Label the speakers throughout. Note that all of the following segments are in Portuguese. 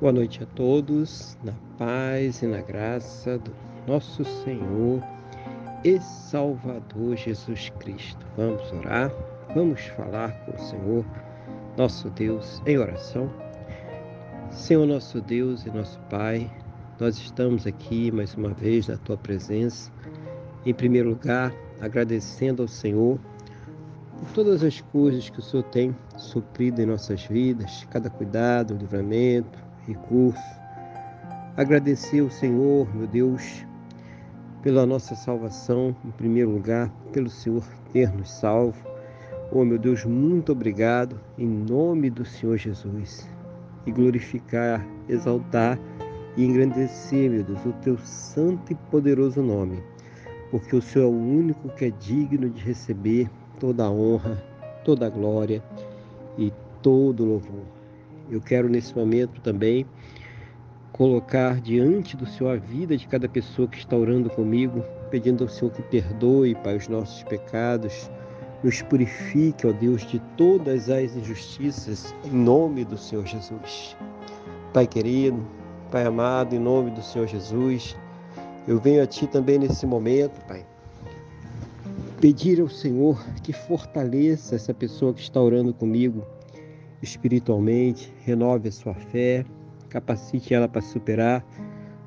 Speaker 1: Boa noite a todos, na paz e na graça do nosso Senhor e Salvador Jesus Cristo. Vamos orar, vamos falar com o Senhor, nosso Deus, em oração. Senhor, nosso Deus e nosso Pai, nós estamos aqui mais uma vez na tua presença. Em primeiro lugar, agradecendo ao Senhor por todas as coisas que o Senhor tem suprido em nossas vidas, cada cuidado, livramento, recurso. Agradecer ao Senhor, meu Deus, pela nossa salvação, em primeiro lugar, pelo Senhor ter nos salvo. Oh, meu Deus, muito obrigado em nome do Senhor Jesus. E glorificar, exaltar e engrandecer, meu Deus, o teu santo e poderoso nome, porque o Senhor é o único que é digno de receber toda a honra, toda a glória e todo o louvor. Eu quero nesse momento também colocar diante do Senhor a vida de cada pessoa que está orando comigo, pedindo ao Senhor que perdoe, Pai, os nossos pecados, nos purifique, ó Deus, de todas as injustiças, em nome do Senhor Jesus. Pai querido, Pai amado, em nome do Senhor Jesus, eu venho a Ti também nesse momento, Pai, pedir ao Senhor que fortaleça essa pessoa que está orando comigo espiritualmente, renove a sua fé, capacite ela para superar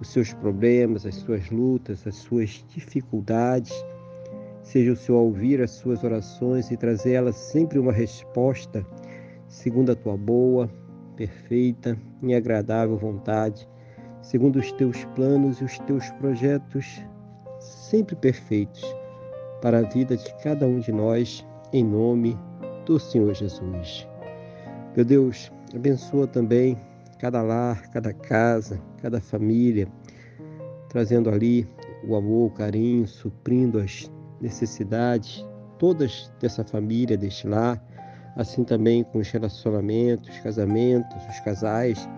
Speaker 1: os seus problemas, as suas lutas, as suas dificuldades. Seja o Senhor ouvir as suas orações e trazer elas sempre uma resposta segundo a tua boa, perfeita e agradável vontade, segundo os teus planos e os teus projetos sempre perfeitos para a vida de cada um de nós, em nome do Senhor Jesus. Meu Deus, abençoa também cada lar, cada casa, cada família, trazendo ali o amor, o carinho, suprindo as necessidades todas dessa família, deste lar, assim também com os relacionamentos, os casamentos, os casais.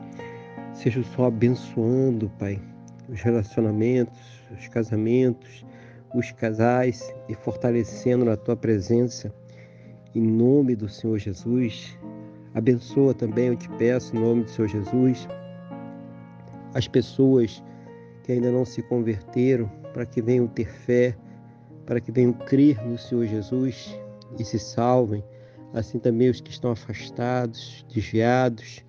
Speaker 1: Seja só abençoando, Pai, os relacionamentos, os casamentos, os casais e fortalecendo na tua presença. Em nome do Senhor Jesus, abençoa também, eu te peço, em nome do Senhor Jesus, as pessoas que ainda não se converteram, para que venham ter fé, para que venham crer no Senhor Jesus e se salvem. Assim também os que estão afastados, desviados,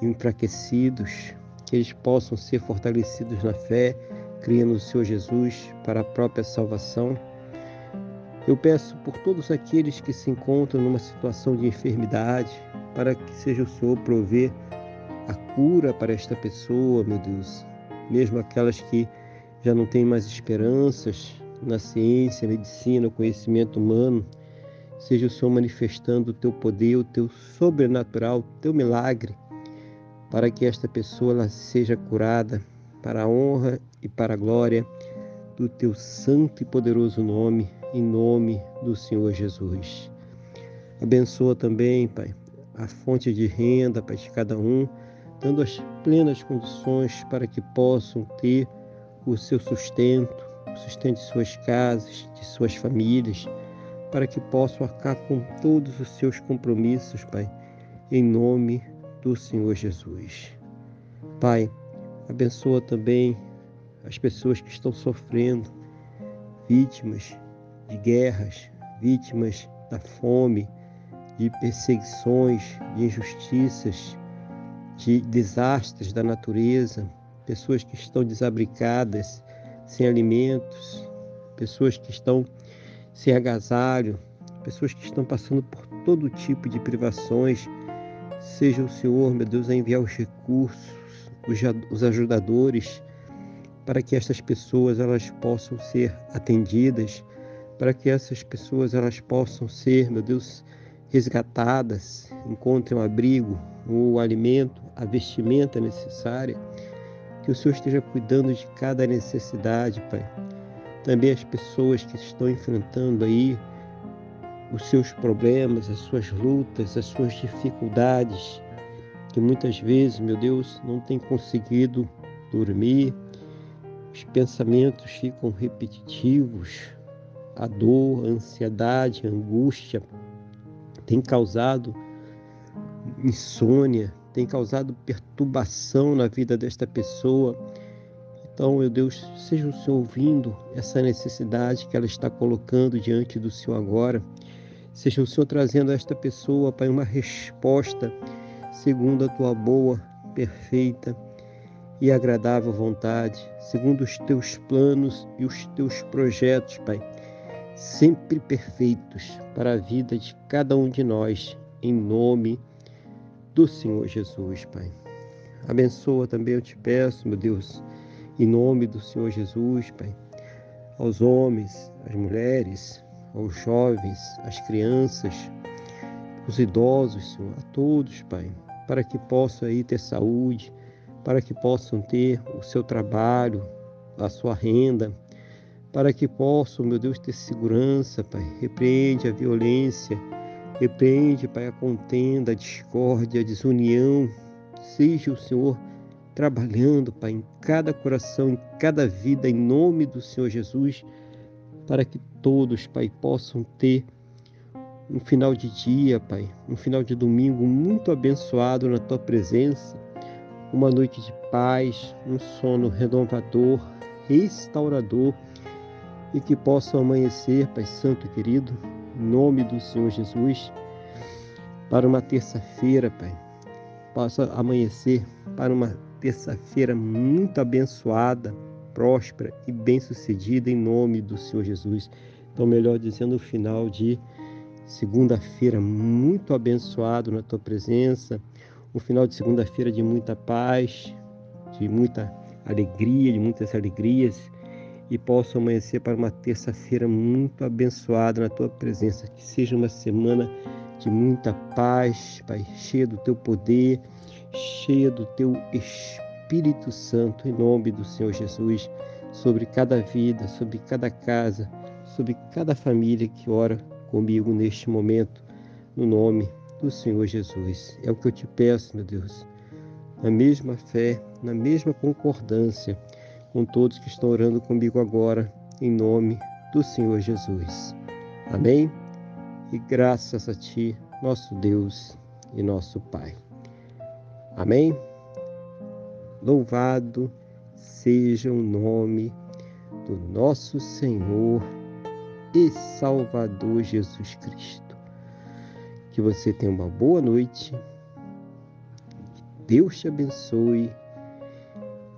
Speaker 1: enfraquecidos, que eles possam ser fortalecidos na fé cria no Senhor Jesus para a própria salvação. Eu peço por todos aqueles que se encontram numa situação de enfermidade, para que seja o Senhor prover a cura para esta pessoa, meu Deus. Mesmo aquelas que já não têm mais esperanças na ciência, medicina, conhecimento humano, seja o Senhor manifestando o teu poder, o teu sobrenatural, o teu milagre, para que esta pessoa seja curada para a honra e para a glória do teu santo e poderoso nome, em nome do Senhor Jesus. Abençoa também, Pai, a fonte de renda, Pai, de cada um, dando as plenas condições para que possam ter o seu sustento, o sustento de suas casas, de suas famílias, para que possam arcar com todos os seus compromissos, Pai, em nome do Senhor Jesus. Pai, abençoa também as pessoas que estão sofrendo, vítimas de guerras, vítimas da fome, de perseguições, de injustiças, de desastres da natureza, pessoas que estão desabrigadas, sem alimentos, pessoas que estão sem agasalho, pessoas que estão passando por todo tipo de privações. Seja o Senhor, meu Deus, a enviar os recursos, os ajudadores, para que essas pessoas elas possam ser atendidas, para que essas pessoas elas possam ser, meu Deus, resgatadas, encontrem um abrigo, o alimento, a vestimenta necessária, que o Senhor esteja cuidando de cada necessidade, Pai. Também as pessoas que estão enfrentando aí os seus problemas, as suas lutas, as suas dificuldades, que muitas vezes, meu Deus, não tem conseguido dormir, os pensamentos ficam repetitivos, a dor, a ansiedade, a angústia tem causado insônia, tem causado perturbação na vida desta pessoa. Então, meu Deus, seja o Senhor ouvindo essa necessidade que ela está colocando diante do Senhor agora. Seja o Senhor trazendo a esta pessoa, Pai, uma resposta segundo a tua boa, perfeita e agradável vontade, segundo os teus planos e os teus projetos, Pai, sempre perfeitos para a vida de cada um de nós, em nome do Senhor Jesus, Pai. Abençoa também, eu te peço, meu Deus, em nome do Senhor Jesus, Pai, aos homens, às mulheres, aos jovens, às crianças, os idosos, Senhor, a todos, Pai, para que possam aí ter saúde, para que possam ter o seu trabalho, a sua renda, para que possam, meu Deus, ter segurança, Pai. Repreende a violência, repreende, Pai, a contenda, a discórdia, a desunião. Seja o Senhor trabalhando, Pai, em cada coração, em cada vida, em nome do Senhor Jesus, para que todos, Pai, possam ter um final de dia, Pai, um final de domingo muito abençoado na tua presença, uma noite de paz, um sono renovador, restaurador e que possam amanhecer, Pai Santo e querido, em nome do Senhor Jesus, para uma terça-feira, Pai, possa amanhecer para uma terça-feira muito abençoada, próspera e bem-sucedida em nome do Senhor Jesus. Então, melhor dizendo, o final de segunda-feira muito abençoado na tua presença, um final de segunda-feira de muita paz, de muita alegria, de muitas alegrias e posso amanhecer para uma terça-feira muito abençoada na tua presença, que seja uma semana de muita paz, Pai, cheia do teu poder, cheia do teu Espírito Santo, em nome do Senhor Jesus, sobre cada vida, sobre cada casa, sobre cada família que ora comigo neste momento, no nome do Senhor Jesus. É o que eu te peço, meu Deus, na mesma fé, na mesma concordância com todos que estão orando comigo agora, em nome do Senhor Jesus. Amém? E graças a Ti, nosso Deus e nosso Pai. Amém? Louvado seja o nome do nosso Senhor e Salvador Jesus Cristo. Que você tenha uma boa noite. Deus te abençoe